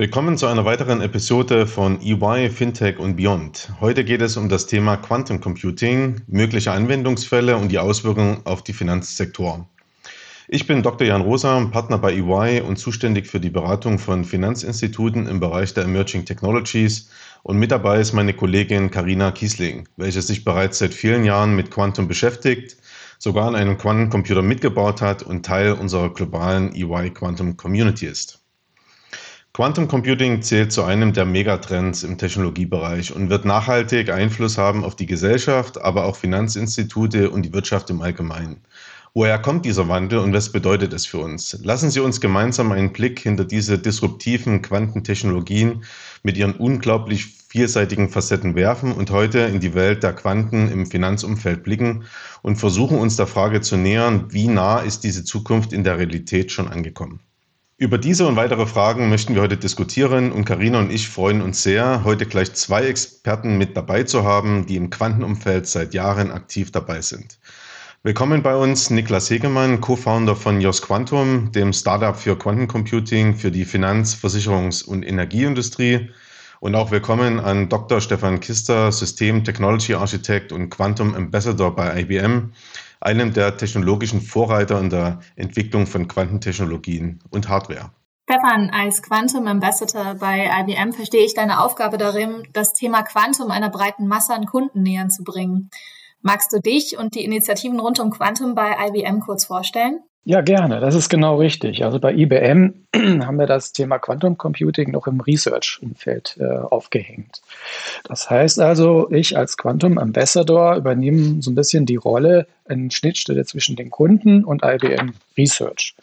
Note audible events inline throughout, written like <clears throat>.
Willkommen zu einer weiteren Episode von EY Fintech und Beyond. Heute geht es um das Thema Quantum Computing, mögliche Anwendungsfälle und die Auswirkungen auf die Finanzsektor. Ich bin Dr. Jan Rosa, Partner bei EY und zuständig für die Beratung von Finanzinstituten im Bereich der Emerging Technologies. Und mit dabei ist meine Kollegin Karina Kiesling, welche sich bereits seit vielen Jahren mit Quantum beschäftigt, sogar an einem Quantencomputer mitgebaut hat und Teil unserer globalen EY Quantum Community ist. Quantum Computing zählt zu einem der Megatrends im Technologiebereich und wird nachhaltig Einfluss haben auf die Gesellschaft, aber auch Finanzinstitute und die Wirtschaft im Allgemeinen. Woher kommt dieser Wandel und was bedeutet es für uns? Lassen Sie uns gemeinsam einen Blick hinter diese disruptiven Quantentechnologien mit ihren unglaublich vielseitigen Facetten werfen und heute in die Welt der Quanten im Finanzumfeld blicken und versuchen uns der Frage zu nähern, wie nah ist diese Zukunft in der Realität schon angekommen. Über diese und weitere Fragen möchten wir heute diskutieren und Karina und ich freuen uns sehr, heute gleich zwei Experten mit dabei zu haben, die im Quantenumfeld seit Jahren aktiv dabei sind. Willkommen bei uns Niklas Hegemann, Co-Founder von Jos Quantum, dem Startup für Quantencomputing für die Finanz-, Versicherungs- und Energieindustrie. Und auch willkommen an Dr. Stefan Kister, System Technology Architect und Quantum Ambassador bei IBM einem der technologischen Vorreiter in der Entwicklung von Quantentechnologien und Hardware. Stefan, als Quantum Ambassador bei IBM verstehe ich deine Aufgabe darin, das Thema Quantum einer breiten Masse an Kunden näher zu bringen. Magst du dich und die Initiativen rund um Quantum bei IBM kurz vorstellen? Ja, gerne. Das ist genau richtig. Also bei IBM <clears throat> haben wir das Thema Quantum Computing noch im Research-Umfeld äh, aufgehängt. Das heißt also, ich als Quantum Ambassador übernehme so ein bisschen die Rolle in Schnittstelle zwischen den Kunden und IBM Research.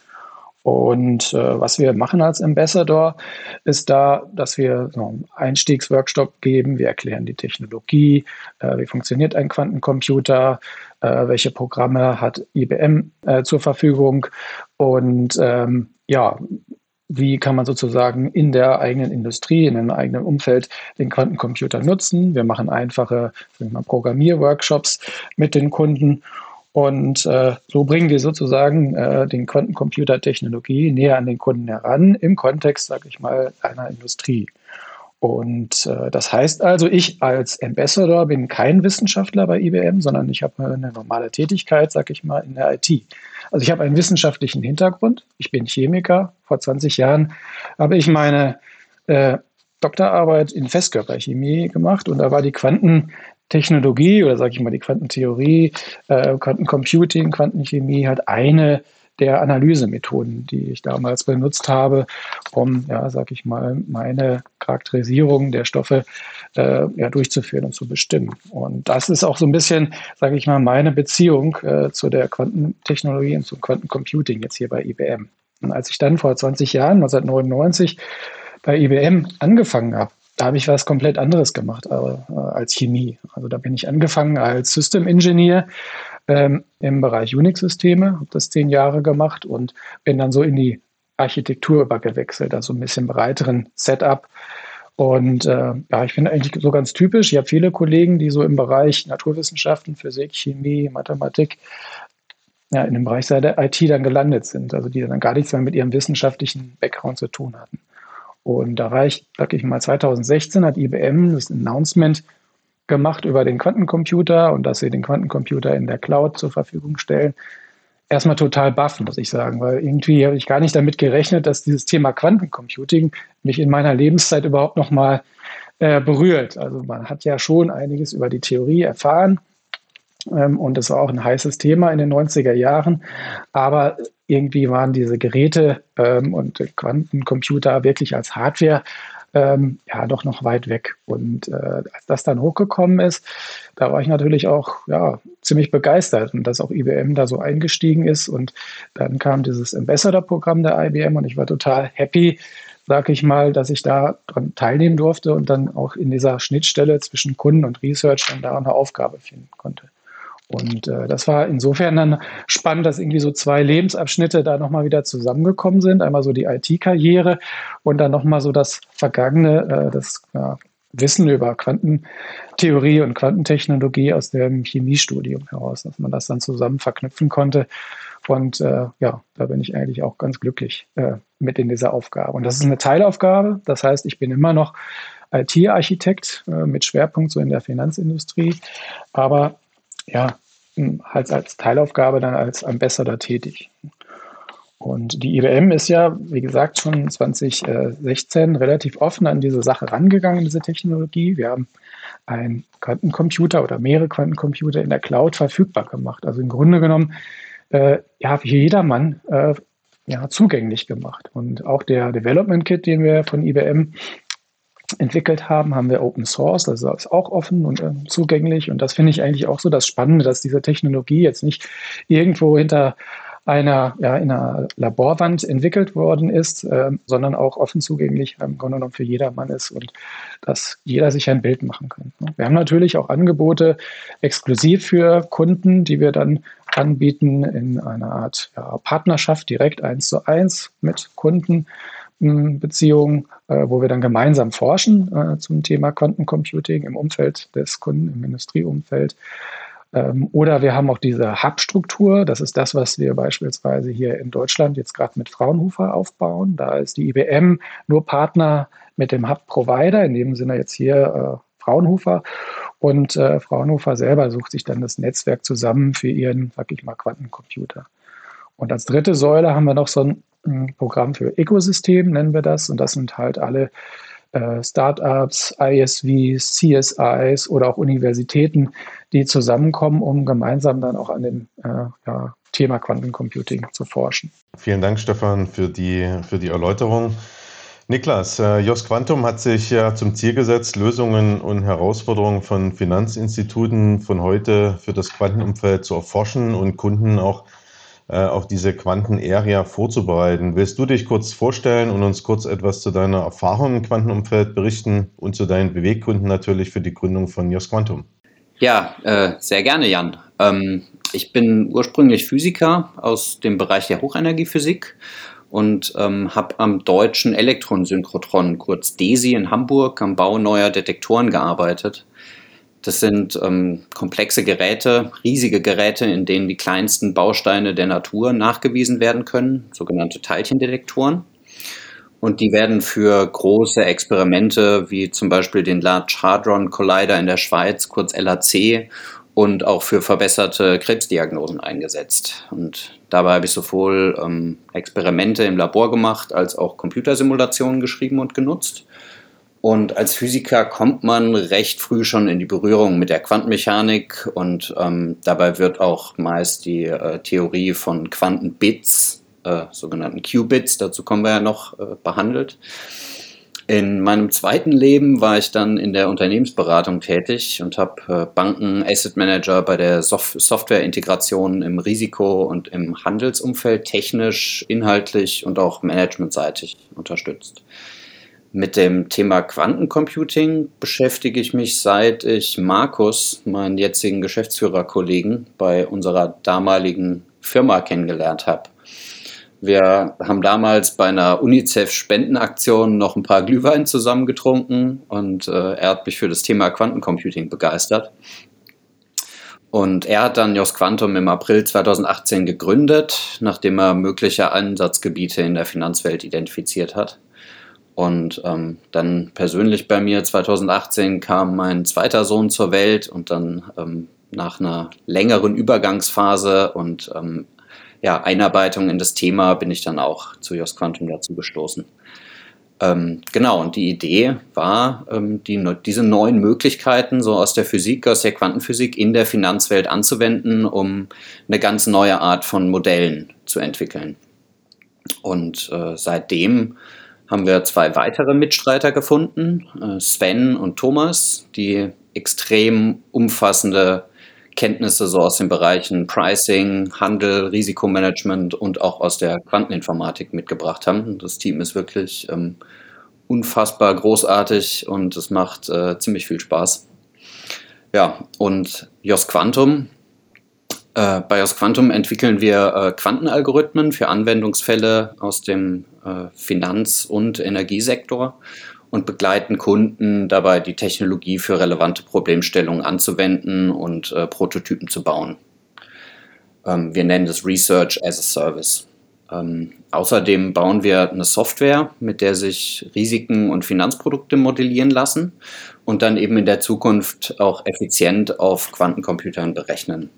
Und äh, was wir machen als Ambassador, ist da, dass wir so einen Einstiegsworkshop geben. Wir erklären die Technologie, äh, wie funktioniert ein Quantencomputer, äh, welche Programme hat IBM äh, zur Verfügung und ähm, ja, wie kann man sozusagen in der eigenen Industrie, in einem eigenen Umfeld den Quantencomputer nutzen. Wir machen einfache Programmierworkshops mit den Kunden und äh, so bringen wir sozusagen äh, den Quantencomputer-Technologie näher an den Kunden heran im Kontext, sage ich mal, einer Industrie. Und äh, das heißt also, ich als Ambassador bin kein Wissenschaftler bei IBM, sondern ich habe eine normale Tätigkeit, sage ich mal, in der IT. Also ich habe einen wissenschaftlichen Hintergrund. Ich bin Chemiker. Vor 20 Jahren habe ich meine äh, Doktorarbeit in Festkörperchemie gemacht und da war die Quanten Technologie oder sage ich mal die Quantentheorie, äh, Quantencomputing, Quantenchemie hat eine der Analysemethoden, die ich damals benutzt habe, um, ja, sag ich mal, meine Charakterisierung der Stoffe äh, ja, durchzuführen und zu bestimmen. Und das ist auch so ein bisschen, sage ich mal, meine Beziehung äh, zu der Quantentechnologie und zum Quantencomputing jetzt hier bei IBM. Und als ich dann vor 20 Jahren, 1999, bei IBM angefangen habe, da habe ich was komplett anderes gemacht äh, als Chemie. Also da bin ich angefangen als System Engineer ähm, im Bereich Unix-Systeme, habe das zehn Jahre gemacht und bin dann so in die Architektur übergewechselt, also ein bisschen breiteren Setup. Und äh, ja, ich finde eigentlich so ganz typisch. Ich habe viele Kollegen, die so im Bereich Naturwissenschaften, Physik, Chemie, Mathematik ja, in dem Bereich der IT dann gelandet sind, also die dann gar nichts mehr mit ihrem wissenschaftlichen Background zu tun hatten. Und da war ich, sag ich mal, 2016 hat IBM das Announcement gemacht über den Quantencomputer und dass sie den Quantencomputer in der Cloud zur Verfügung stellen. Erstmal total baff, muss ich sagen, weil irgendwie habe ich gar nicht damit gerechnet, dass dieses Thema Quantencomputing mich in meiner Lebenszeit überhaupt nochmal äh, berührt. Also man hat ja schon einiges über die Theorie erfahren, ähm, und das war auch ein heißes Thema in den 90er Jahren. Aber irgendwie waren diese Geräte ähm, und Quantencomputer wirklich als Hardware ähm, ja doch noch weit weg. Und äh, als das dann hochgekommen ist, da war ich natürlich auch ja, ziemlich begeistert und dass auch IBM da so eingestiegen ist. Und dann kam dieses Ambassador-Programm der IBM und ich war total happy, sage ich mal, dass ich da dran teilnehmen durfte und dann auch in dieser Schnittstelle zwischen Kunden und Research dann da eine Aufgabe finden konnte. Und äh, das war insofern dann spannend, dass irgendwie so zwei Lebensabschnitte da nochmal wieder zusammengekommen sind. Einmal so die IT-Karriere und dann nochmal so das vergangene, äh, das ja, Wissen über Quantentheorie und Quantentechnologie aus dem Chemiestudium heraus, dass man das dann zusammen verknüpfen konnte. Und äh, ja, da bin ich eigentlich auch ganz glücklich äh, mit in dieser Aufgabe. Und das ist eine Teilaufgabe. Das heißt, ich bin immer noch IT-Architekt äh, mit Schwerpunkt so in der Finanzindustrie. Aber ja, halt als Teilaufgabe dann als Ambassador tätig. Und die IBM ist ja, wie gesagt, schon 2016 relativ offen an diese Sache rangegangen, diese Technologie. Wir haben einen Quantencomputer oder mehrere Quantencomputer in der Cloud verfügbar gemacht. Also im Grunde genommen, äh, ja, für jedermann äh, ja, zugänglich gemacht. Und auch der Development Kit, den wir von IBM entwickelt haben, haben wir Open Source, das ist auch offen und äh, zugänglich. Und das finde ich eigentlich auch so das Spannende, dass diese Technologie jetzt nicht irgendwo hinter einer, ja, in einer Laborwand entwickelt worden ist, äh, sondern auch offen zugänglich im Grunde genommen für jedermann ist und dass jeder sich ein Bild machen kann. Ne? Wir haben natürlich auch Angebote exklusiv für Kunden, die wir dann anbieten in einer Art ja, Partnerschaft direkt eins zu eins mit Kunden Beziehungen, äh, wo wir dann gemeinsam forschen äh, zum Thema Quantencomputing im Umfeld des Kunden, im Industrieumfeld. Ähm, oder wir haben auch diese Hub-Struktur. Das ist das, was wir beispielsweise hier in Deutschland jetzt gerade mit Fraunhofer aufbauen. Da ist die IBM nur Partner mit dem Hub-Provider, in dem Sinne jetzt hier äh, Fraunhofer. Und äh, Fraunhofer selber sucht sich dann das Netzwerk zusammen für ihren, sag ich mal, Quantencomputer. Und als dritte Säule haben wir noch so ein Programm für Ökosystem, nennen wir das. Und das sind halt alle äh, Startups, ISVs, CSIs oder auch Universitäten, die zusammenkommen, um gemeinsam dann auch an dem äh, ja, Thema Quantencomputing zu forschen. Vielen Dank, Stefan, für die, für die Erläuterung. Niklas, äh, Jos Quantum hat sich ja zum Ziel gesetzt, Lösungen und Herausforderungen von Finanzinstituten von heute für das Quantenumfeld zu erforschen und Kunden auch auf diese Quanten-Area vorzubereiten. Willst du dich kurz vorstellen und uns kurz etwas zu deiner Erfahrung im Quantenumfeld berichten und zu deinen Beweggründen natürlich für die Gründung von Jos Quantum? Ja, äh, sehr gerne, Jan. Ähm, ich bin ursprünglich Physiker aus dem Bereich der Hochenergiephysik und ähm, habe am deutschen Elektronensynchrotron, kurz DESI in Hamburg, am Bau neuer Detektoren gearbeitet. Das sind ähm, komplexe Geräte, riesige Geräte, in denen die kleinsten Bausteine der Natur nachgewiesen werden können, sogenannte Teilchendetektoren. Und die werden für große Experimente wie zum Beispiel den Large Hadron Collider in der Schweiz, kurz LHC, und auch für verbesserte Krebsdiagnosen eingesetzt. Und dabei habe ich sowohl ähm, Experimente im Labor gemacht als auch Computersimulationen geschrieben und genutzt. Und als Physiker kommt man recht früh schon in die Berührung mit der Quantenmechanik und ähm, dabei wird auch meist die äh, Theorie von Quantenbits, äh, sogenannten Qubits, dazu kommen wir ja noch, äh, behandelt. In meinem zweiten Leben war ich dann in der Unternehmensberatung tätig und habe äh, Banken, Asset Manager bei der Sof Softwareintegration im Risiko- und im Handelsumfeld technisch, inhaltlich und auch managementseitig unterstützt. Mit dem Thema Quantencomputing beschäftige ich mich seit ich Markus, meinen jetzigen Geschäftsführerkollegen, bei unserer damaligen Firma kennengelernt habe. Wir haben damals bei einer UNICEF-Spendenaktion noch ein paar Glühwein zusammengetrunken und äh, er hat mich für das Thema Quantencomputing begeistert. Und er hat dann JOS Quantum im April 2018 gegründet, nachdem er mögliche Einsatzgebiete in der Finanzwelt identifiziert hat. Und ähm, dann persönlich bei mir 2018 kam mein zweiter Sohn zur Welt und dann ähm, nach einer längeren Übergangsphase und ähm, ja, Einarbeitung in das Thema bin ich dann auch zu Jos Quantum dazu gestoßen. Ähm, genau, und die Idee war, ähm, die, diese neuen Möglichkeiten so aus der Physik, aus der Quantenphysik in der Finanzwelt anzuwenden, um eine ganz neue Art von Modellen zu entwickeln. Und äh, seitdem haben wir zwei weitere Mitstreiter gefunden, äh, Sven und Thomas, die extrem umfassende Kenntnisse so aus den Bereichen Pricing, Handel, Risikomanagement und auch aus der Quanteninformatik mitgebracht haben. Das Team ist wirklich ähm, unfassbar großartig und es macht äh, ziemlich viel Spaß. Ja, und Jos Quantum Äh, bei Aus Quantum entwickeln wir äh, Quantenalgorithmen für Anwendungsfälle aus dem Finanz- und Energiesektor und begleiten Kunden dabei, die Technologie für relevante Problemstellungen anzuwenden und äh, Prototypen zu bauen. Ähm, wir nennen das Research as a Service. Ähm, außerdem bauen wir eine Software, mit der sich Risiken und Finanzprodukte modellieren lassen und dann eben in der Zukunft auch effizient auf Quantencomputern berechnen,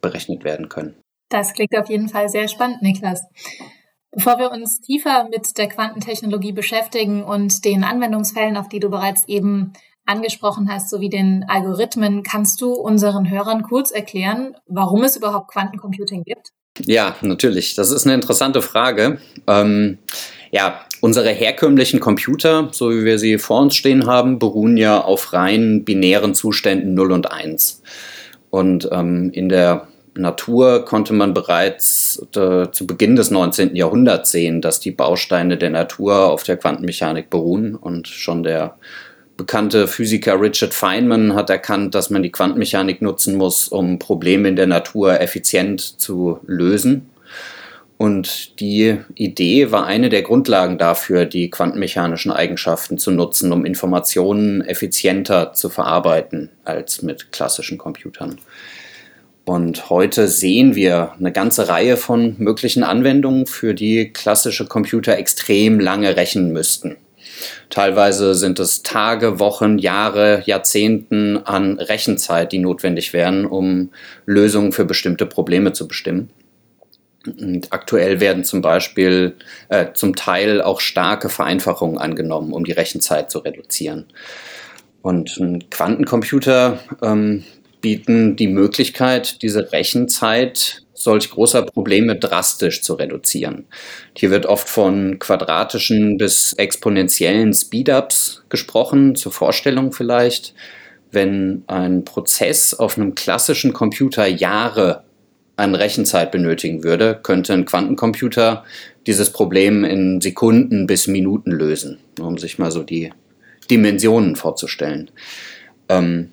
berechnet werden können. Das klingt auf jeden Fall sehr spannend, Niklas. Bevor wir uns tiefer mit der Quantentechnologie beschäftigen und den Anwendungsfällen, auf die du bereits eben angesprochen hast, sowie den Algorithmen, kannst du unseren Hörern kurz erklären, warum es überhaupt Quantencomputing gibt? Ja, natürlich. Das ist eine interessante Frage. Ähm, ja, unsere herkömmlichen Computer, so wie wir sie vor uns stehen haben, beruhen ja auf rein binären Zuständen 0 und 1. Und ähm, in der Natur konnte man bereits äh, zu Beginn des 19. Jahrhunderts sehen, dass die Bausteine der Natur auf der Quantenmechanik beruhen und schon der bekannte Physiker Richard Feynman hat erkannt, dass man die Quantenmechanik nutzen muss, um Probleme in der Natur effizient zu lösen. Und die Idee war eine der Grundlagen dafür, die quantenmechanischen Eigenschaften zu nutzen, um Informationen effizienter zu verarbeiten als mit klassischen Computern. Und heute sehen wir eine ganze Reihe von möglichen Anwendungen, für die klassische Computer extrem lange rechnen müssten. Teilweise sind es Tage, Wochen, Jahre, Jahrzehnten an Rechenzeit, die notwendig wären, um Lösungen für bestimmte Probleme zu bestimmen. Und aktuell werden zum Beispiel äh, zum Teil auch starke Vereinfachungen angenommen, um die Rechenzeit zu reduzieren. Und ein Quantencomputer ähm, bieten die Möglichkeit, diese Rechenzeit solch großer Probleme drastisch zu reduzieren. Hier wird oft von quadratischen bis exponentiellen Speedups gesprochen, zur Vorstellung vielleicht. Wenn ein Prozess auf einem klassischen Computer Jahre an Rechenzeit benötigen würde, könnte ein Quantencomputer dieses Problem in Sekunden bis Minuten lösen, um sich mal so die Dimensionen vorzustellen. Ähm,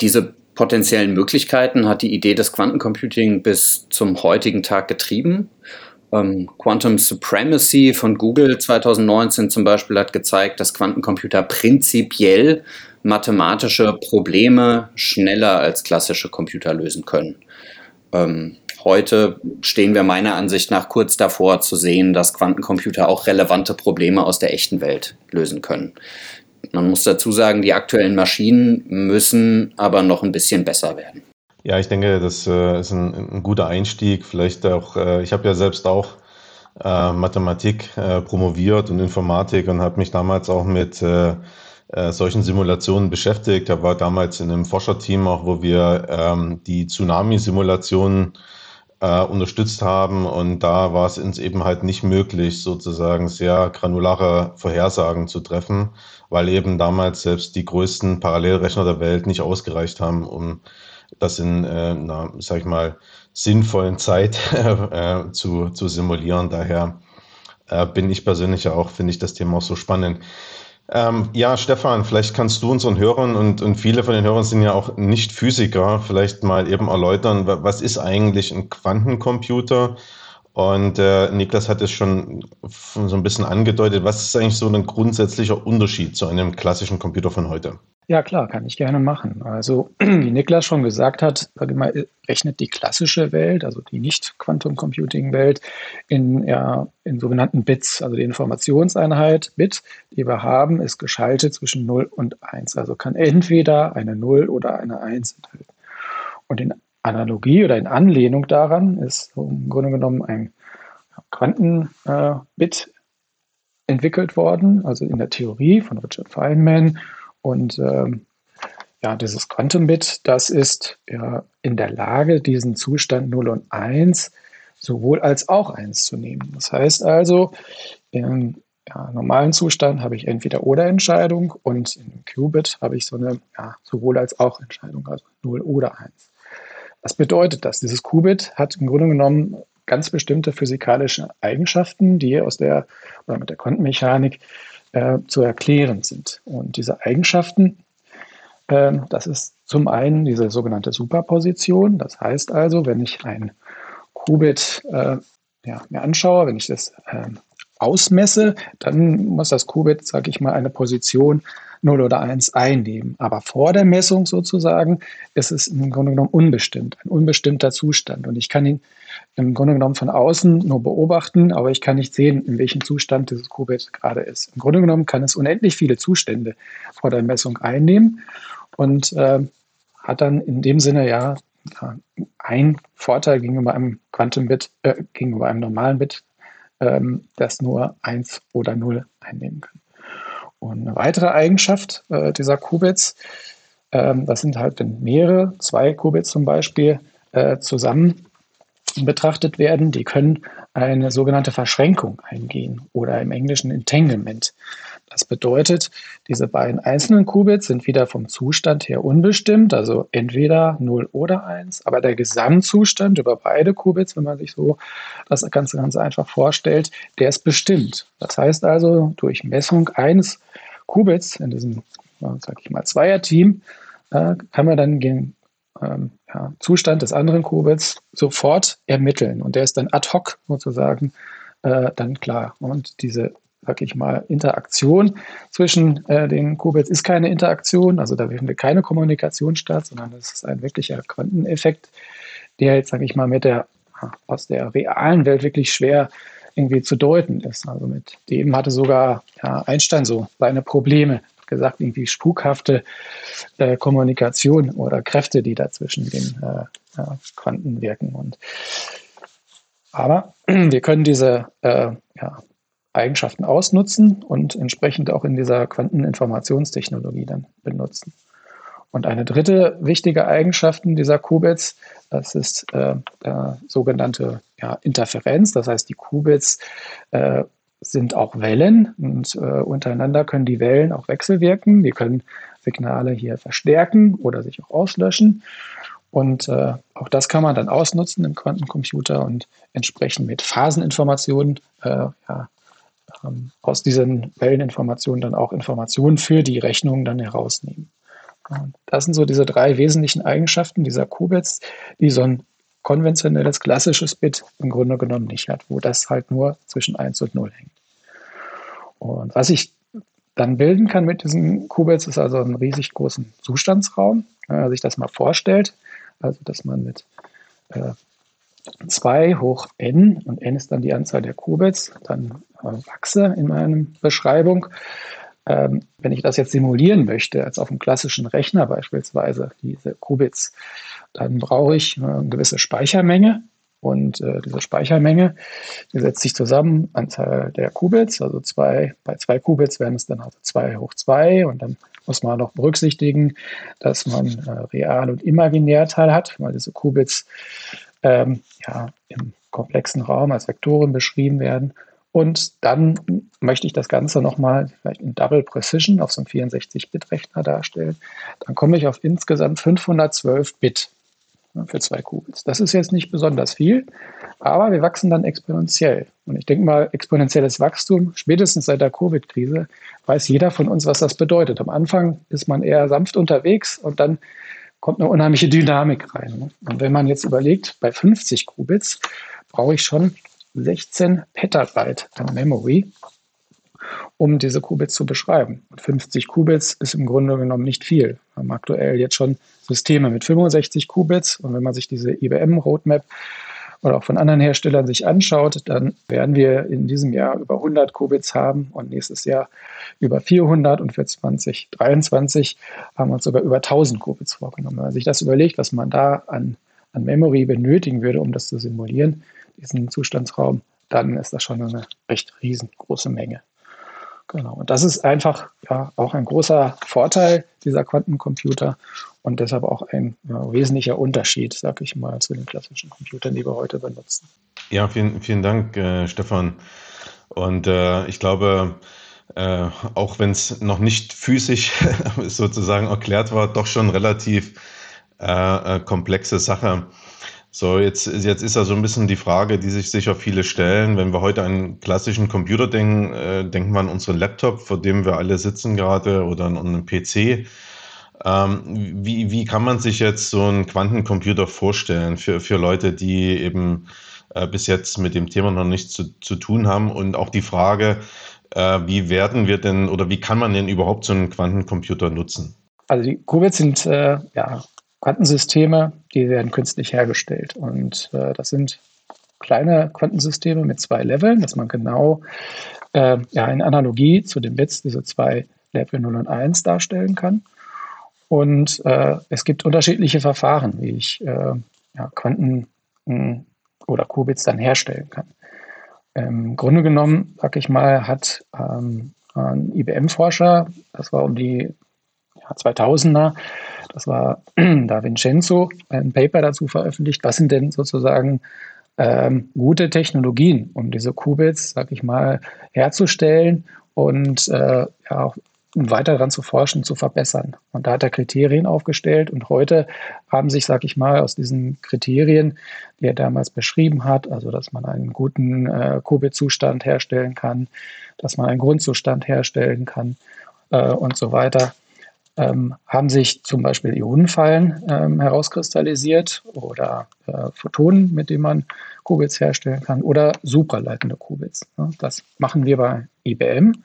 diese potenziellen Möglichkeiten hat die Idee des Quantencomputing bis zum heutigen Tag getrieben. Ähm, Quantum Supremacy von Google 2019 zum Beispiel hat gezeigt, dass Quantencomputer prinzipiell mathematische Probleme schneller als klassische Computer lösen können. Ähm, heute stehen wir meiner Ansicht nach kurz davor zu sehen, dass Quantencomputer auch relevante Probleme aus der echten Welt lösen können. Man muss dazu sagen, die aktuellen Maschinen müssen aber noch ein bisschen besser werden. Ja, ich denke, das äh, ist ein, ein, guter Einstieg. Vielleicht auch, äh, ich habe ja selbst auch äh, Mathematik promoviert und Informatik und habe mich damals auch mit solchen Simulationen beschäftigt. Da war damals in einem Forscherteam auch, wo wir ähm, die Tsunami-Simulationen unterstützt haben und da war es uns eben halt nicht möglich, sozusagen sehr granulare Vorhersagen zu treffen, weil eben damals selbst die größten Parallelrechner der Welt nicht ausgereicht haben, um das in äh, einer, sag ich mal, sinnvollen Zeit <laughs> äh, zu, zu simulieren. Daher äh, bin ich persönlich ja auch, finde ich das Thema auch so spannend. Ähm, ja, Stefan, vielleicht kannst du unseren Hörern und, und viele von den Hörern sind ja auch nicht Physiker, vielleicht mal eben erläutern, was ist eigentlich ein Quantencomputer? Und äh, Niklas hat es schon so ein bisschen angedeutet. Was ist eigentlich so ein grundsätzlicher Unterschied zu einem klassischen Computer von heute? Ja, klar, kann ich gerne machen. Also, <clears throat> wie Niklas schon gesagt hat, mal, rechnet die klassische Welt, also die Nicht-Quantum-Computing-Welt, in, ja, in sogenannten Bits. Also die Informationseinheit Bit, die wir haben, ist geschaltet zwischen 0 und 1. Also kann entweder eine 0 oder eine 1 enthalten. Und in Analogie oder in Anlehnung daran ist im Grunde genommen ein Quantenbit äh, entwickelt worden, also in der Theorie von Richard Feynman. Und ähm, ja, dieses Quantenbit, das ist ja in der Lage, diesen Zustand 0 und 1 sowohl als auch 1 zu nehmen. Das heißt also, im ja, normalen Zustand habe ich entweder oder Entscheidung und im Qubit habe ich so eine ja, sowohl als auch Entscheidung, also 0 oder 1. Was bedeutet das? Dieses Qubit hat im Grunde genommen ganz bestimmte physikalische Eigenschaften, die aus der oder mit der Quantenmechanik äh, zu erklären sind. Und diese Eigenschaften Ähm, das ist zum einen diese sogenannte Superposition. Das heißt also, wenn ich ein Qubit äh, ja, mir anschaue, wenn ich das äh, ausmesse, dann muss das Qubit, sage ich mal, eine Position 0 oder 1 einnehmen. Aber vor der Messung sozusagen ist es im Grunde genommen unbestimmt, ein unbestimmter Zustand. Und ich kann ihn im Grunde genommen von außen nur beobachten, aber ich kann nicht sehen, in welchem Zustand dieses Qubit gerade ist. Im Grunde genommen kann es unendlich viele Zustände vor der Messung einnehmen und äh, hat dann in dem Sinne ja, ja ein Vorteil gegenüber einem Quantenbit, äh, gegenüber einem normalen Bit, ähm, das nur 1 oder 0 einnehmen kann. Und eine weitere Eigenschaft äh, dieser Qubits, ähm, das sind halt, wenn mehrere, zwei Qubits zum Beispiel, äh, zusammen betrachtet werden, die können eine sogenannte Verschränkung eingehen oder im Englischen Entanglement. Das bedeutet, diese beiden einzelnen Qubits sind wieder vom Zustand her unbestimmt, also entweder 0 oder 1, aber der Gesamtzustand über beide Qubits, wenn man sich so das Ganze ganz einfach vorstellt, der ist bestimmt. Das heißt also, durch Messung eines Qubits in diesem, sag ich mal, Zweierteam, äh, kann man dann den ähm, Zustand des anderen Qubits sofort ermitteln und der ist dann ad hoc sozusagen äh, dann klar. Und diese sag ich mal, Interaktion zwischen äh, den Qubits ist keine Interaktion, also da findet keine Kommunikation statt, sondern es ist ein wirklicher Quanteneffekt, der jetzt, sage ich mal, mit der aus der realen Welt wirklich schwer irgendwie zu deuten ist. Also mit dem hatte sogar ja, Einstein so seine Probleme gesagt, irgendwie spukhafte äh, Kommunikation oder Kräfte, die da zwischen den äh, Quanten wirken. Und aber <clears throat> wir können diese äh, ja, Eigenschaften ausnutzen und entsprechend auch in dieser Quanteninformationstechnologie dann benutzen. Und eine dritte wichtige Eigenschaft dieser Qubits, das ist äh, sogenannte ja, Interferenz. Das heißt, die Qubits äh, sind auch Wellen und äh, untereinander können die Wellen auch wechselwirken. Die können Signale hier verstärken oder sich auch auslöschen. Und äh, auch das kann man dann ausnutzen im Quantencomputer und entsprechend mit Phaseninformationen äh, ja, ähm, aus diesen Welleninformationen dann auch Informationen für die Rechnung dann herausnehmen. Und das sind so diese drei wesentlichen Eigenschaften dieser Qubits, die so ein konventionelles, klassisches Bit im Grunde genommen nicht hat, wo das halt nur zwischen 1 und 0 hängt. Und was ich dann bilden kann mit diesen Qubits, ist also einen riesig großen Zustandsraum. Wenn man sich das mal vorstellt, also dass man mit äh, 2 hoch n und n ist dann die Anzahl der Qubits, dann äh, wachse in meiner Beschreibung. Ähm, wenn ich das jetzt simulieren möchte, als auf einem klassischen Rechner beispielsweise, diese Qubits, dann brauche ich äh, eine gewisse Speichermenge. Und äh, diese Speichermenge, die setzt sich zusammen, Anzahl der Qubits, also zwei, bei zwei Qubits werden es dann also 2 hoch 2 und dann muss man noch berücksichtigen, dass man äh, Real- und Imaginärteil hat, weil diese Qubits ähm, ja, im komplexen Raum als Vektoren beschrieben werden. Und dann möchte ich das Ganze nochmal vielleicht in Double Precision auf so einem 64-Bit-Rechner darstellen. Dann komme ich auf insgesamt 512 Bit für zwei Qubits. Das ist jetzt nicht besonders viel, aber wir wachsen dann exponentiell. Und ich denke mal, exponentielles Wachstum, spätestens seit der Covid-Krise, weiß jeder von uns, was das bedeutet. Am Anfang ist man eher sanft unterwegs und dann kommt eine unheimliche Dynamik rein. Ne? Und wenn man jetzt überlegt, bei 50 Qubits brauche ich schon 16 Petabyte an Memory, um diese Qubits zu beschreiben. Und 50 Qubits ist im Grunde genommen nicht viel. Wir haben aktuell jetzt schon Systeme mit 65 Qubits. Und wenn man sich diese IBM-Roadmap oder auch von anderen Herstellern sich anschaut, dann werden wir in diesem Jahr über 100 Qubits haben und nächstes Jahr über 400 und für 2023 haben wir uns sogar über 1000 Qubits vorgenommen. Wenn man sich das überlegt, was man da an, an Memory benötigen würde, um das zu simulieren, diesen Zustandsraum, dann ist das schon eine recht riesengroße Menge. Genau. Und das ist einfach ja, auch ein großer Vorteil dieser Quantencomputer und deshalb auch ein ja, wesentlicher Unterschied, sage ich mal, zu den klassischen Computern, die wir heute benutzen. Ja, vielen, vielen Dank, äh, Stefan. Und äh, ich glaube, äh, auch wenn es noch nicht physisch <laughs> sozusagen erklärt war, doch schon relativ äh, äh, komplexe Sache. So, jetzt, jetzt ist ja so ein bisschen die Frage, die sich sicher viele stellen. Wenn wir heute an einen klassischen Computer denken, äh, denken wir an unseren Laptop, vor dem wir alle sitzen gerade oder an einen PC. Ähm, wie, wie kann man sich jetzt so einen Quantencomputer vorstellen für, für Leute, die eben äh, bis jetzt mit dem Thema noch nichts zu, zu tun haben? Und auch die Frage, äh, wie werden wir denn oder wie kann man denn überhaupt so einen Quantencomputer nutzen? Also die Qubits sind äh, ja, Quantensysteme, die werden künstlich hergestellt. Und äh, das sind kleine Quantensysteme mit zwei Leveln, dass man genau äh, ja, in Analogie zu den Bits diese zwei Level 0 und 1 darstellen kann. Und äh, es gibt unterschiedliche Verfahren, wie ich äh, ja, Quanten hm, oder Qubits dann herstellen kann. Im Grunde genommen, sag ich mal, hat ähm, ein IBM-Forscher, das war um die ja, 2000er, das war <clears throat> Da Vincenzo, ein Paper dazu veröffentlicht, was sind denn sozusagen ähm, gute Technologien, um diese Qubits, sag ich mal, herzustellen und äh, ja, auch weiter daran zu forschen, zu verbessern. Und da hat er Kriterien aufgestellt und heute haben sich, sag ich mal, aus diesen Kriterien, die er damals beschrieben hat, also dass man einen guten äh, Qubit-Zustand herstellen kann, dass man einen Grundzustand herstellen kann äh, und so weiter, ähm, haben sich zum Beispiel Ionenfallen ähm, herauskristallisiert oder äh, Photonen, mit denen man Qubits herstellen kann oder supraleitende Qubits. Ne? Das machen wir bei IBM.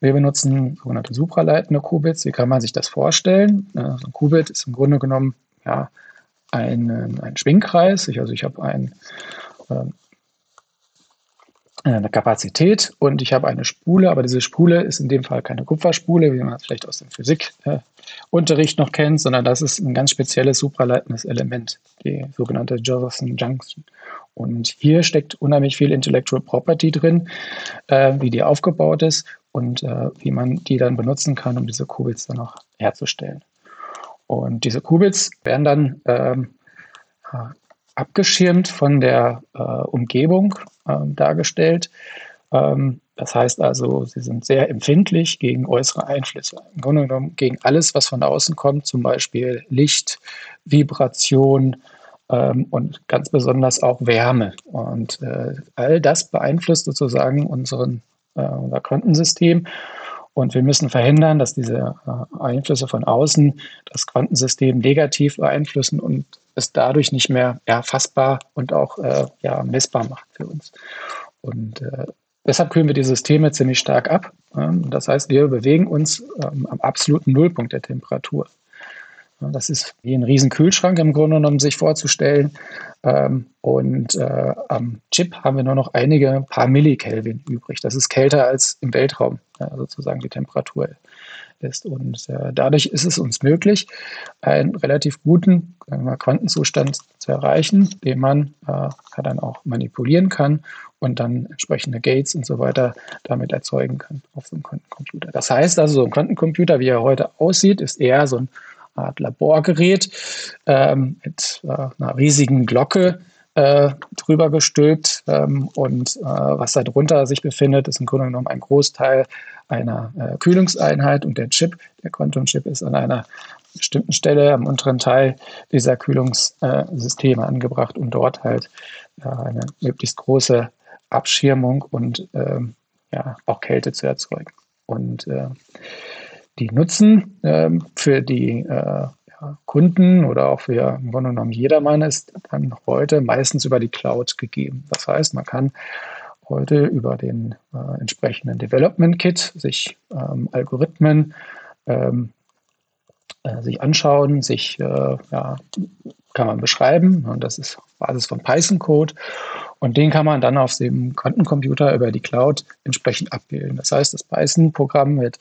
Wir benutzen sogenannte supraleitende Qubits. Wie kann man sich das vorstellen? So ein Qubit ist im Grunde genommen ja, ein, ein Schwingkreis. Ich, also ich habe ein, ähm, eine Kapazität und ich habe eine Spule, aber diese Spule ist in dem Fall keine Kupferspule, wie man es vielleicht aus dem Physikunterricht äh, noch kennt, sondern das ist ein ganz spezielles supraleitendes Element, die sogenannte Josephson Junction. Und hier steckt unheimlich viel Intellectual Property drin, äh, wie die aufgebaut ist und äh, wie man die dann benutzen kann, um diese Qubits dann auch herzustellen. Und diese Qubits werden dann ähm, abgeschirmt von der äh, Umgebung äh, dargestellt. Ähm, das heißt also, sie sind sehr empfindlich gegen äußere Einflüsse. Im Grunde genommen gegen alles, was von außen kommt, zum Beispiel Licht, Vibration ähm, und ganz besonders auch Wärme. Und äh, all das beeinflusst sozusagen unseren äh, unser Quantensystem. Und wir müssen verhindern, dass diese äh, Einflüsse von außen das Quantensystem negativ beeinflussen und es dadurch nicht mehr erfassbar und auch äh, ja, messbar macht für uns. Und äh, deshalb kühlen wir die Systeme ziemlich stark ab. Ähm, das heißt, wir bewegen uns ähm, am absoluten Nullpunkt der Temperatur. Das ist wie ein riesen Kühlschrank im Grunde genommen sich vorzustellen. Ähm, und äh, am Chip haben wir nur noch einige paar Millikelvin übrig. Das ist kälter als im Weltraum sozusagen die Temperatur ist. Und äh, dadurch ist es uns möglich, einen relativ guten Quantenzustand zu erreichen, den man äh, dann auch manipulieren kann und dann entsprechende Gates und so weiter damit erzeugen kann auf so einem Quantencomputer. Das heißt also, so ein Quantencomputer, wie er heute aussieht, ist eher so ein Art Laborgerät ähm, mit äh, einer riesigen Glocke äh, drüber gestülpt. Ähm, und äh, was da drunter sich befindet, ist im Grunde genommen ein Großteil einer äh, Kühlungseinheit. Und der Chip, der Quantum-Chip, ist an einer bestimmten Stelle am unteren Teil dieser Kühlungssysteme angebracht, um dort halt eine möglichst große Abschirmung und ähm, ja, auch Kälte zu erzeugen. Und äh, die Nutzen ähm, für die äh, ja, Kunden oder auch für im Grunde genommen jedermann ist dann heute meistens über die Cloud gegeben. Das heißt, man kann heute über den äh, entsprechenden Development Kit sich ähm, Algorithmen ähm, äh, sich anschauen, sich äh, ja, kann man beschreiben. Und das ist Basis von Python-Code. Und den kann man dann auf dem Quantencomputer über die Cloud entsprechend abbilden. Das heißt, das Python-Programm wird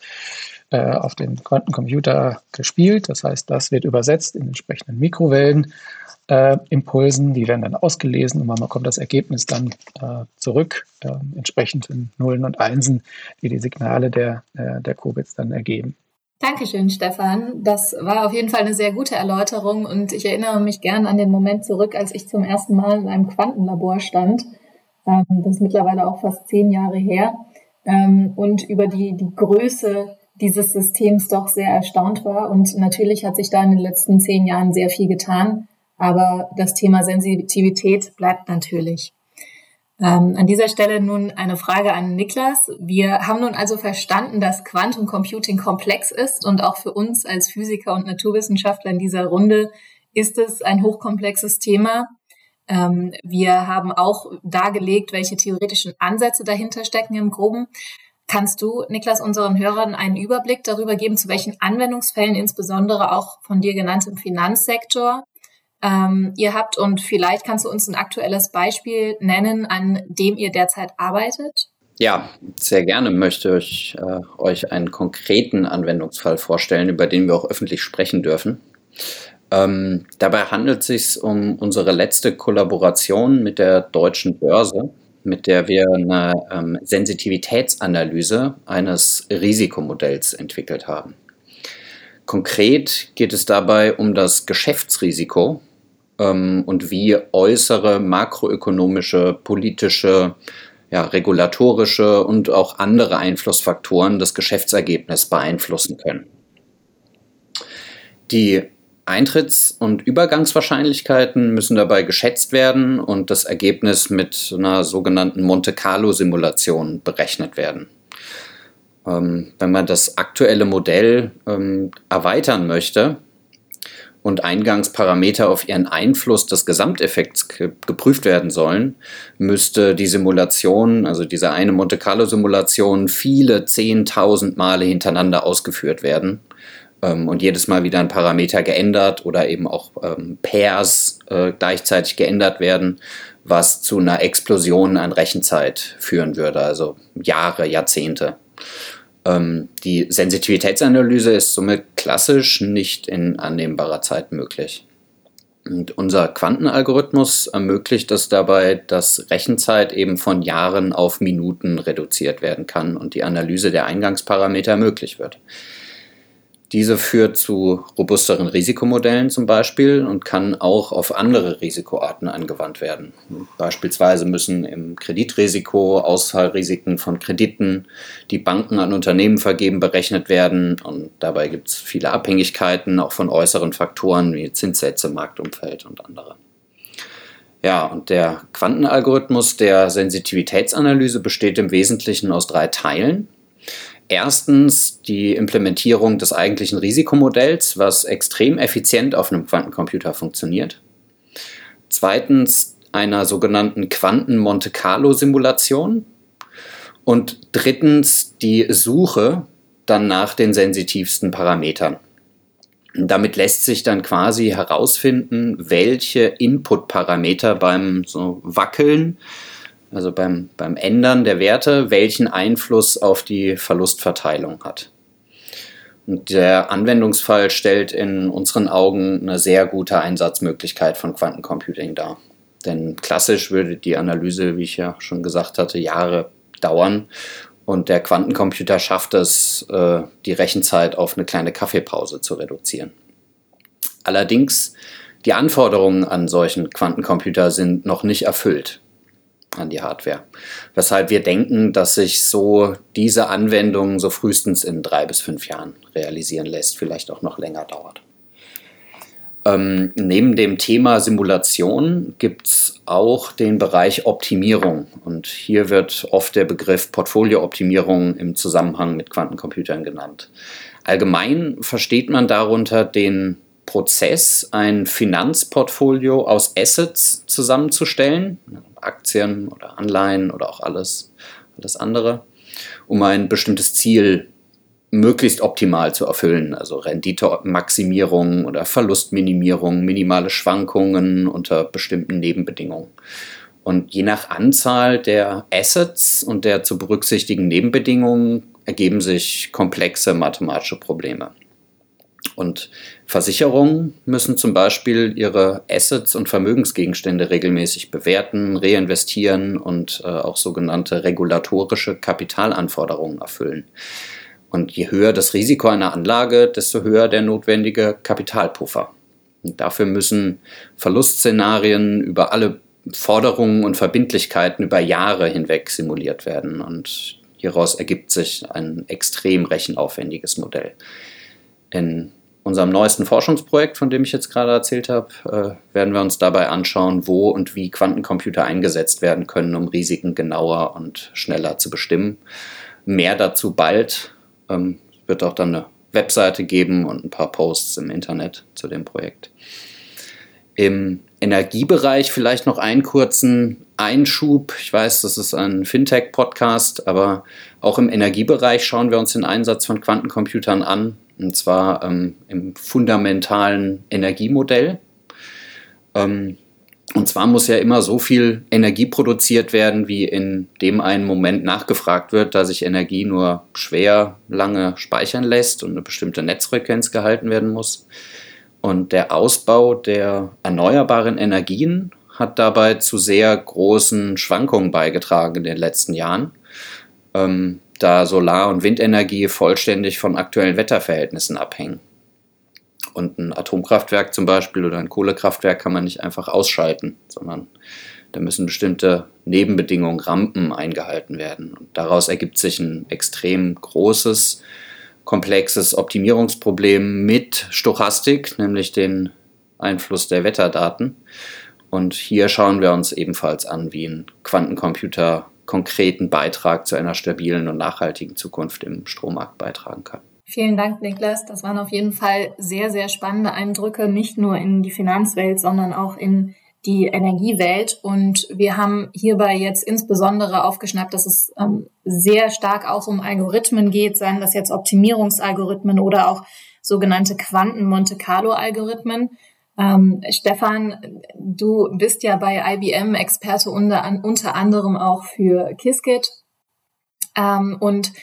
äh, auf dem Quantencomputer gespielt. Das heißt, das wird übersetzt in entsprechenden Mikrowellen. Äh, die werden dann ausgelesen und man bekommt das Ergebnis dann äh, zurück, äh, entsprechend in Nullen und Einsen, die die Signale der, äh, der Qubits dann ergeben. Dankeschön, Stefan. Das war auf jeden Fall eine sehr gute Erläuterung und ich erinnere mich gern an den Moment zurück, als ich zum ersten Mal in einem Quantenlabor stand. Ähm, das ist mittlerweile auch fast zehn Jahre her ähm, und über die, die Größe dieses Systems doch sehr erstaunt war. Und natürlich hat sich da in den letzten zehn Jahren sehr viel getan, aber das Thema Sensitivität bleibt natürlich. Ähm, an dieser Stelle nun eine Frage an Niklas. Wir haben nun also verstanden, dass Quantum Computing komplex ist und auch für uns als Physiker und Naturwissenschaftler in dieser Runde ist es ein hochkomplexes Thema. Ähm, wir haben auch dargelegt, welche theoretischen Ansätze dahinter stecken im Groben. Kannst du, Niklas, unseren Hörern einen Überblick darüber geben, zu welchen Anwendungsfällen, insbesondere auch von dir genannt im Finanzsektor, ähm, ihr habt und vielleicht kannst du uns ein aktuelles Beispiel nennen, an dem ihr derzeit arbeitet? Ja, sehr gerne möchte ich äh, euch einen konkreten Anwendungsfall vorstellen, über den wir auch öffentlich sprechen dürfen. Ähm, dabei handelt es sich um unsere letzte Kollaboration mit der deutschen Börse, mit der wir eine ähm, Sensitivitätsanalyse eines Risikomodells entwickelt haben. Konkret geht es dabei um das Geschäftsrisiko ähm, und wie äußere makroökonomische, politische, ja, regulatorische und auch andere Einflussfaktoren das Geschäftsergebnis beeinflussen können. Die Eintritts- und Übergangswahrscheinlichkeiten müssen dabei geschätzt werden und das Ergebnis mit einer sogenannten Monte Carlo-Simulation berechnet werden. Ähm, wenn man das aktuelle Modell ähm, erweitern möchte, und Eingangsparameter auf ihren Einfluss des Gesamteffekts geprüft werden sollen, müsste die Simulation, also diese eine Monte Carlo Simulation, viele 10.000 Male hintereinander ausgeführt werden ähm, und jedes Mal wieder ein Parameter geändert oder eben auch ähm, Pairs äh, gleichzeitig geändert werden, was zu einer Explosion an Rechenzeit führen würde, also Jahre, Jahrzehnte. Ähm, die Sensitivitätsanalyse ist somit klassisch nicht in annehmbarer Zeit möglich. Und unser Quantenalgorithmus ermöglicht es dabei, dass Rechenzeit eben von Jahren auf Minuten reduziert werden kann und die Analyse der Eingangsparameter möglich wird. Diese führt zu robusteren Risikomodellen zum Beispiel und kann auch auf andere Risikoarten angewandt werden. Beispielsweise müssen im Kreditrisiko Ausfallrisiken von Krediten, die Banken an Unternehmen vergeben, berechnet werden. Und dabei gibt es viele Abhängigkeiten, auch von äußeren Faktoren wie Zinssätze, Marktumfeld und andere. Ja, und der Quantenalgorithmus der Sensitivitätsanalyse besteht im Wesentlichen aus drei Teilen. Erstens die Implementierung des eigentlichen Risikomodells, was extrem effizient auf einem Quantencomputer funktioniert. Zweitens einer sogenannten Quanten-Monte Carlo-Simulation. Und drittens die Suche dann nach den sensitivsten Parametern. Damit lässt sich dann quasi herausfinden, welche Input-Parameter beim so Wackeln also beim, beim Ändern der Werte, welchen Einfluss auf die Verlustverteilung hat. Und der Anwendungsfall stellt in unseren Augen eine sehr gute Einsatzmöglichkeit von Quantencomputing dar. Denn klassisch würde die Analyse, wie ich ja schon gesagt hatte, Jahre dauern. Und der Quantencomputer schafft es, äh, die Rechenzeit auf eine kleine Kaffeepause zu reduzieren. Allerdings, die Anforderungen an solchen Quantencomputer sind noch nicht erfüllt an die Hardware. Weshalb wir denken, dass sich so diese Anwendung so frühestens in drei bis fünf Jahren realisieren lässt, vielleicht auch noch länger dauert. Ähm, neben dem Thema Simulation gibt es auch den Bereich Optimierung. Und hier wird oft der Begriff Portfoliooptimierung im Zusammenhang mit Quantencomputern genannt. Allgemein versteht man darunter den Prozess, ein Finanzportfolio aus Assets zusammenzustellen, Aktien oder Anleihen oder auch alles, alles andere, um ein bestimmtes Ziel möglichst optimal zu erfüllen, also Renditemaximierung oder Verlustminimierung, minimale Schwankungen unter bestimmten Nebenbedingungen. Und je nach Anzahl der Assets und der zu berücksichtigen Nebenbedingungen ergeben sich komplexe mathematische Probleme. Und Versicherungen müssen zum Beispiel ihre Assets und Vermögensgegenstände regelmäßig bewerten, reinvestieren und äh, auch sogenannte regulatorische Kapitalanforderungen erfüllen. Und je höher das Risiko einer Anlage, desto höher der notwendige Kapitalpuffer. Und dafür müssen Verlustszenarien über alle Forderungen und Verbindlichkeiten über Jahre hinweg simuliert werden. Und hieraus ergibt sich ein extrem rechenaufwendiges Modell. In unserem neuesten Forschungsprojekt, von dem ich jetzt gerade erzählt habe, äh, werden wir uns dabei anschauen, wo und wie Quantencomputer eingesetzt werden können, um Risiken genauer und schneller zu bestimmen. Mehr dazu bald. Ähm, wird auch dann eine Webseite geben und ein paar Posts im Internet zu dem Projekt. Im Energiebereich vielleicht noch einen kurzen Einschub. Ich weiß, das ist ein Fintech-Podcast, aber auch im Energiebereich schauen wir uns den Einsatz von Quantencomputern an. Und zwar ähm, im fundamentalen Energiemodell. Ähm, und zwar muss ja immer so viel Energie produziert werden, wie in dem einen Moment nachgefragt wird, da sich Energie nur schwer lange speichern lässt und eine bestimmte Netzfrequenz gehalten werden muss. Und der Ausbau der erneuerbaren Energien hat dabei zu sehr großen Schwankungen beigetragen in den letzten Jahren. Ähm, da Solar- und Windenergie vollständig von aktuellen Wetterverhältnissen abhängen. Und ein Atomkraftwerk zum Beispiel oder ein Kohlekraftwerk kann man nicht einfach ausschalten, sondern da müssen bestimmte Nebenbedingungen, Rampen eingehalten werden. Und daraus ergibt sich ein extrem großes, komplexes Optimierungsproblem mit Stochastik, nämlich den Einfluss der Wetterdaten. Und hier schauen wir uns ebenfalls an, wie ein Quantencomputer konkreten Beitrag zu einer stabilen und nachhaltigen Zukunft im Strommarkt beitragen kann. Vielen Dank, Niklas. Das waren auf jeden Fall sehr, sehr spannende Eindrücke, nicht nur in die Finanzwelt, sondern auch in die Energiewelt. Und wir haben hierbei jetzt insbesondere aufgeschnappt, dass es ähm, sehr stark auch um Algorithmen geht, seien das jetzt Optimierungsalgorithmen oder auch sogenannte Quanten-Monte Carlo-Algorithmen. Ähm, Stefan, du bist ja bei IBM Experte unter, unter anderem auch für Qiskit. Ähm, und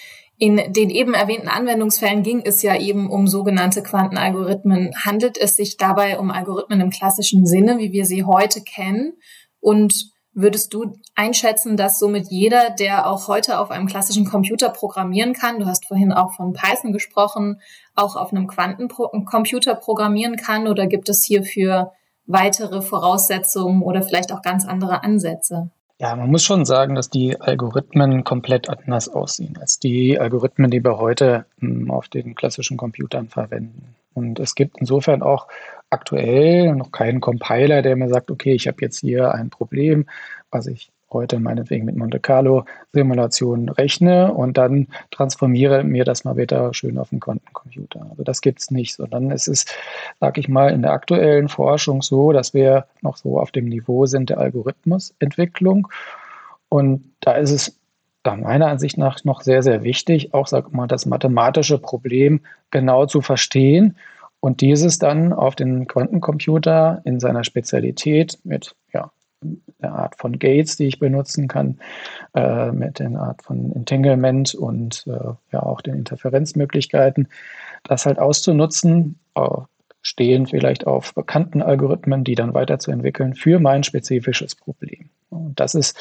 in den eben erwähnten Anwendungsfällen ging es ja eben um sogenannte Quantenalgorithmen. Handelt es sich dabei um Algorithmen im klassischen Sinne, wie wir sie heute kennen? Und Würdest du einschätzen, dass somit jeder, der auch heute auf einem klassischen Computer programmieren kann, du hast vorhin auch von Python gesprochen, auch auf einem Quantencomputer programmieren kann oder gibt es hierfür weitere Voraussetzungen oder vielleicht auch ganz andere Ansätze? Ja, man muss schon sagen, dass die Algorithmen komplett anders aussehen als die Algorithmen, die wir heute hm, auf den klassischen Computern verwenden. Und es gibt insofern auch aktuell noch keinen Compiler, der mir sagt, okay, ich habe jetzt hier ein Problem, was ich heute meinetwegen mit Monte Carlo Simulationen rechne und dann transformiere mir das mal wieder schön auf den Quantencomputer. Also das gibt es nicht, sondern es ist, sage ich mal, in der aktuellen Forschung so, dass wir noch so auf dem Niveau sind der Algorithmusentwicklung. Und da ist es meiner Ansicht nach noch sehr, sehr wichtig, auch sag mal, das mathematische Problem genau zu verstehen und dieses dann auf den Quantencomputer in seiner Spezialität mit ja, der Art von Gates, die ich benutzen kann, äh, mit der Art von Entanglement und äh, ja auch den Interferenzmöglichkeiten, das halt auszunutzen, äh, stehen vielleicht auf bekannten Algorithmen, die dann weiterzuentwickeln für mein spezifisches Problem. Und das ist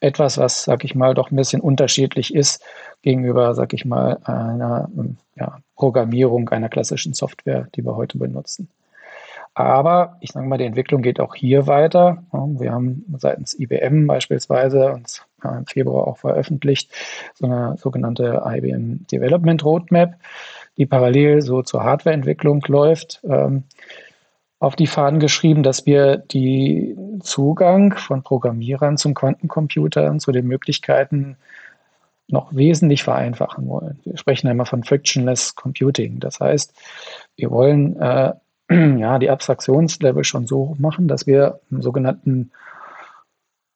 etwas, was, sag ich mal, doch ein bisschen unterschiedlich ist gegenüber, sag ich mal, einer ja, Programmierung einer klassischen Software, die wir heute benutzen. Aber ich sage mal, die Entwicklung geht auch hier weiter. Wir haben seitens IBM beispielsweise uns im Februar auch veröffentlicht, so eine sogenannte IBM Development Roadmap, die parallel so zur Hardwareentwicklung läuft. Ähm, auf die Fahnen geschrieben, dass wir den Zugang von Programmierern zum Quantencomputer und zu den Möglichkeiten noch wesentlich vereinfachen wollen. Wir sprechen einmal von Frictionless Computing. Das heißt, wir wollen äh, <clears throat> ja, die Abstraktionslevel schon so machen, dass wir einen sogenannten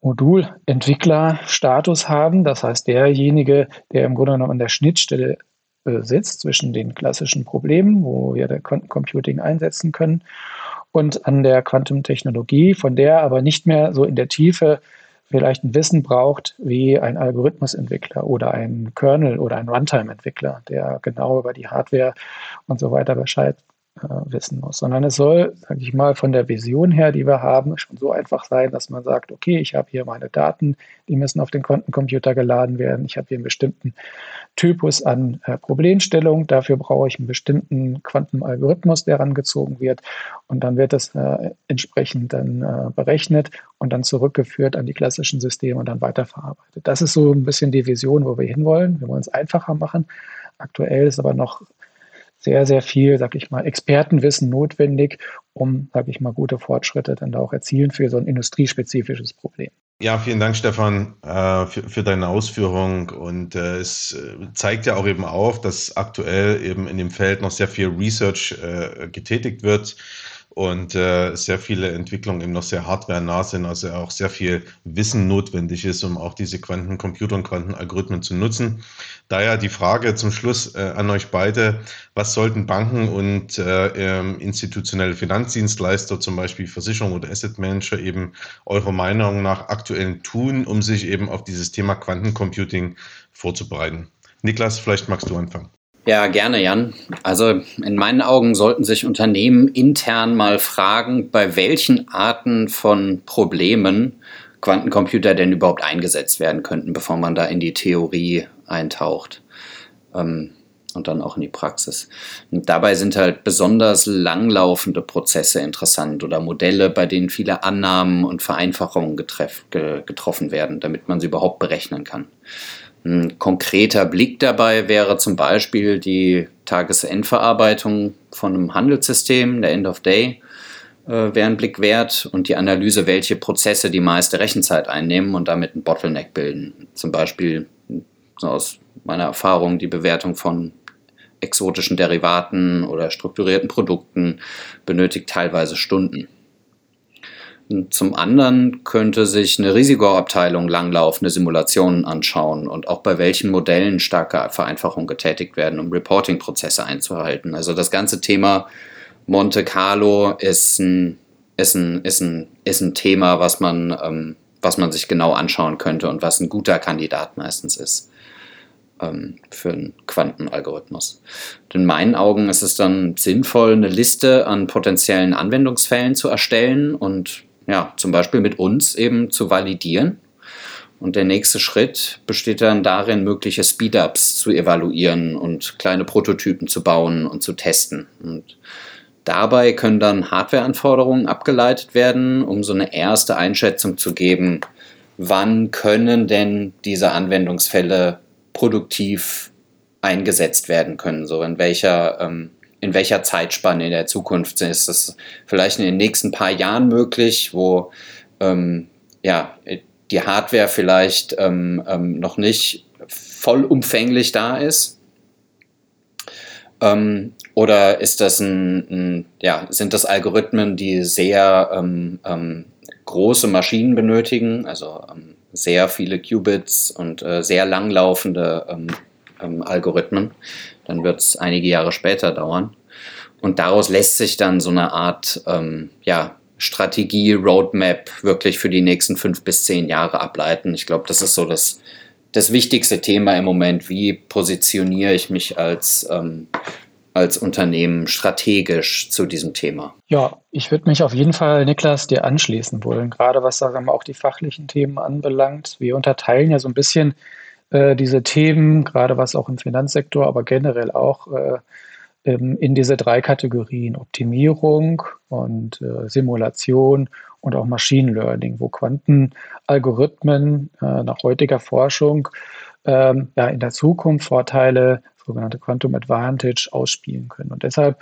Modulentwicklerstatus haben. Das heißt, derjenige, der im Grunde genommen an der Schnittstelle äh, sitzt zwischen den klassischen Problemen, wo wir der Quantencomputing einsetzen können, und an der Quantumtechnologie, von der aber nicht mehr so in der Tiefe vielleicht ein Wissen braucht wie ein Algorithmusentwickler oder ein Kernel oder ein Runtime-Entwickler, der genau über die Hardware und so weiter Bescheid wissen muss, sondern es soll, sage ich mal, von der Vision her, die wir haben, schon so einfach sein, dass man sagt, okay, ich habe hier meine Daten, die müssen auf den Quantencomputer geladen werden, ich habe hier einen bestimmten Typus an äh, Problemstellung, dafür brauche ich einen bestimmten Quantenalgorithmus, der herangezogen wird und dann wird das äh, entsprechend dann äh, berechnet und dann zurückgeführt an die klassischen Systeme und dann weiterverarbeitet. Das ist so ein bisschen die Vision, wo wir hinwollen. Wir wollen es einfacher machen. Aktuell ist aber noch sehr, sehr viel, sag ich mal, Expertenwissen notwendig, um, sag ich mal, gute Fortschritte dann da auch erzielen für so ein industriespezifisches Problem. Ja, vielen Dank, Stefan, äh, für, deine Ausführung. Und äh, es äh, zeigt ja auch eben auf, dass aktuell eben in dem Feld noch sehr viel Research getätigt wird und äh, sehr viele Entwicklungen eben noch sehr hardware-nah sind, also auch sehr viel Wissen notwendig ist, um auch diese Quantencomputer und Quantenalgorithmen zu nutzen. Daher die Frage zum Schluss äh, an euch beide, was sollten Banken und äh, ähm, institutionelle Finanzdienstleister, zum Beispiel Versicherungen oder Asset Manager, eben eurer Meinung nach aktuell tun, um sich eben auf dieses Thema Quantencomputing vorzubereiten? Niklas, vielleicht magst du anfangen. Ja, gerne, Jan. Also in meinen Augen sollten sich Unternehmen intern mal fragen, bei welchen Arten von Problemen Quantencomputer denn überhaupt eingesetzt werden könnten, bevor man da in die Theorie eintaucht. Ähm, und dann auch in die Praxis. Und dabei sind halt besonders langlaufende Prozesse interessant oder Modelle, bei denen viele Annahmen und Vereinfachungen getroffen werden, damit man sie überhaupt berechnen kann. Ein konkreter Blick dabei wäre zum Beispiel die Tagesendverarbeitung von einem Handelssystem, der End of Day, äh, wäre ein Blick wert und die Analyse, welche Prozesse die meiste Rechenzeit einnehmen und damit einen Bottleneck bilden. Zum Beispiel aus meiner Erfahrung die Bewertung von exotischen Derivaten oder strukturierten Produkten benötigt teilweise Stunden. Zum anderen könnte sich eine Risikoabteilung langlaufende Simulationen anschauen und auch bei welchen Modellen starke Vereinfachungen getätigt werden, um Reporting-Prozesse einzuhalten. Also das ganze Thema Monte Carlo ist ein, ist ein, ist ein, ist ein Thema, was man, ähm, was man sich genau anschauen könnte und was ein guter Kandidat meistens ist ähm, für einen Quantenalgorithmus. in meinen Augen ist es dann sinnvoll, eine Liste an potenziellen Anwendungsfällen zu erstellen und ja, zum Beispiel mit uns eben zu validieren. Und der nächste Schritt besteht dann darin, mögliche Speedups zu evaluieren und kleine Prototypen zu bauen und zu testen. Und dabei können dann Hardwareanforderungen abgeleitet werden, um so eine erste Einschätzung zu geben, wann können denn diese Anwendungsfälle produktiv eingesetzt werden können, so in welcher ähm, in welcher Zeitspanne in der Zukunft ist das vielleicht in den nächsten paar Jahren möglich, wo ähm, ja, die Hardware vielleicht ähm, ähm, noch nicht vollumfänglich da ist? Ähm, oder ist das ein, ein, ja, sind das Algorithmen, die sehr ähm, ähm, große Maschinen benötigen, also sehr viele Qubits und äh, sehr langlaufende Algorithmen? dann wird es einige Jahre später dauern. Und daraus lässt sich dann so eine Art ähm, ja, Strategie, Roadmap wirklich für die nächsten fünf bis zehn Jahre ableiten. Ich glaube, das ist so das, das wichtigste Thema im Moment. Wie positioniere ich mich als, ähm, als Unternehmen strategisch zu diesem Thema? Ja, ich würde mich auf jeden Fall, Niklas, dir anschließen wollen, gerade was sagen wir, auch die fachlichen Themen anbelangt. Wir unterteilen ja so ein bisschen äh, diese Themen, gerade was auch im Finanzsektor, aber generell auch äh, ähm, in diese drei Kategorien Optimierung und äh, Simulation und auch Machine Learning, wo Quantenalgorithmen äh, nach heutiger Forschung ähm, ja, in der Zukunft Vorteile sogenannte Quantum Advantage ausspielen können. Und deshalb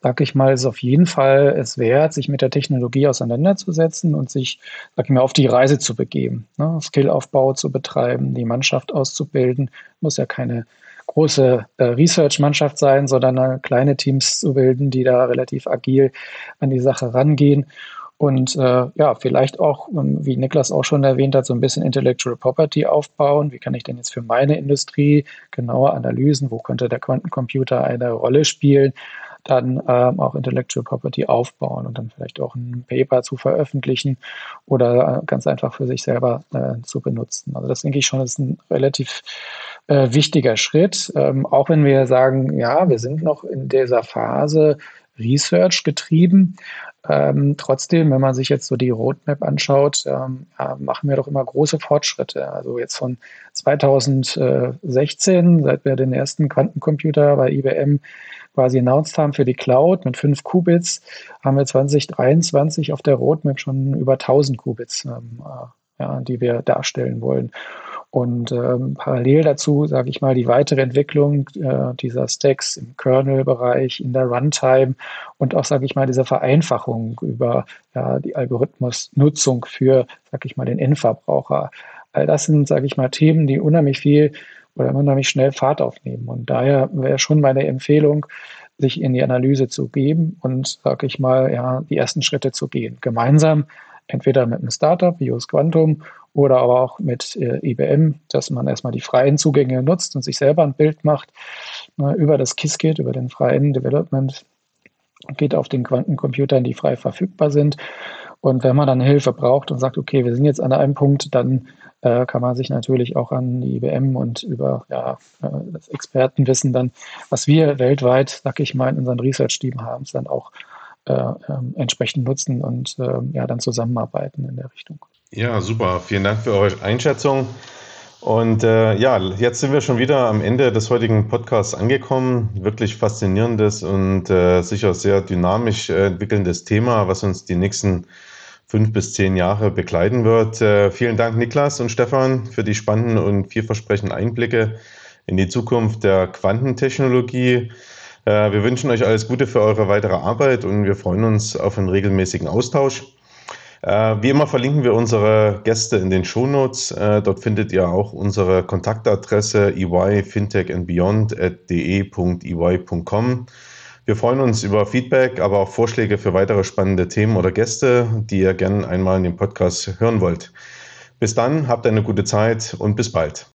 sage ich mal, ist auf jeden Fall es wert, sich mit der Technologie auseinanderzusetzen und sich, sag ich mal, auf die Reise zu begeben, ne? Skillaufbau zu betreiben, die Mannschaft auszubilden. Muss ja keine große äh, Research-Mannschaft sein, sondern kleine Teams zu bilden, die da relativ agil an die Sache rangehen und äh, ja, vielleicht auch, ähm, wie Niklas auch schon erwähnt hat, so ein bisschen Intellectual Property aufbauen. Wie kann ich denn jetzt für meine Industrie genaue Analysen, wo könnte der Quantencomputer eine Rolle spielen, dann ähm, auch Intellectual Property aufbauen und dann vielleicht auch ein Paper zu veröffentlichen oder äh, ganz einfach für sich selber äh, zu benutzen. Also das denke ich schon, ist ein relativ äh, wichtiger Schritt, ähm, auch wenn wir sagen, ja, wir sind noch in dieser Phase Research getrieben. Ähm, trotzdem, wenn man sich jetzt so die Roadmap anschaut, ähm, ja, machen wir doch immer große Fortschritte. Also jetzt von 2016, seit wir den ersten Quantencomputer bei IBM quasi announced haben für die Cloud mit 5 Qubits, haben wir 2023 auf der Roadmap schon über 1000 Qubits, ähm, äh, ja, die wir darstellen wollen. Und ähm, parallel dazu, sage ich mal, die weitere Entwicklung äh, dieser Stacks im Kernel-Bereich, in der Runtime und auch, sage ich mal, diese Vereinfachung über ja, die Algorithmusnutzung für, sage ich mal, den Endverbraucher. All das sind, sage ich mal, Themen, die unheimlich viel oder unheimlich schnell Fahrt aufnehmen. Und daher wäre schon meine Empfehlung, sich in die Analyse zu geben und, sage ich mal, ja, die ersten Schritte zu gehen. Gemeinsam entweder mit einem Startup wie US Quantum oder aber auch mit äh, IBM, dass man erstmal die freien Zugänge nutzt und sich selber ein Bild macht äh, über das Qiskit, über den freien Development, geht auf den Quantencomputern, die frei verfügbar sind. Und wenn man dann Hilfe braucht und sagt, okay, wir sind jetzt an einem Punkt, dann äh, kann man sich natürlich auch an die IBM und über ja, äh, das Expertenwissen dann, was wir weltweit, sag ich mal, in unseren Research-Team haben, dann auch entsprechend nutzen und ähm, ja, dann zusammenarbeiten in der Richtung. Ja, super. Vielen Dank für eure Einschätzung. Und äh, ja, jetzt sind wir schon wieder am Ende des heutigen Podcasts angekommen. Wirklich faszinierendes und äh, sicher sehr dynamisch äh, entwickelndes Thema, was uns die nächsten fünf bis zehn Jahre begleiten wird. Äh, vielen Dank, Niklas und Stefan, für die spannenden und vielversprechenden Einblicke in die Zukunft der Quantentechnologie. Äh, wir wünschen euch alles Gute für eure weitere Arbeit und wir freuen uns auf einen regelmäßigen Austausch. Äh, wie immer verlinken wir unsere Gäste in den Shownotes. Äh, dort findet ihr auch unsere Kontaktadresse eyfintechandbeyond.de.ey.com. Wir freuen uns über Feedback, aber auch Vorschläge für weitere spannende Themen oder Gäste, die ihr gerne einmal in dem Podcast hören wollt. Bis dann, habt eine gute Zeit und bis bald.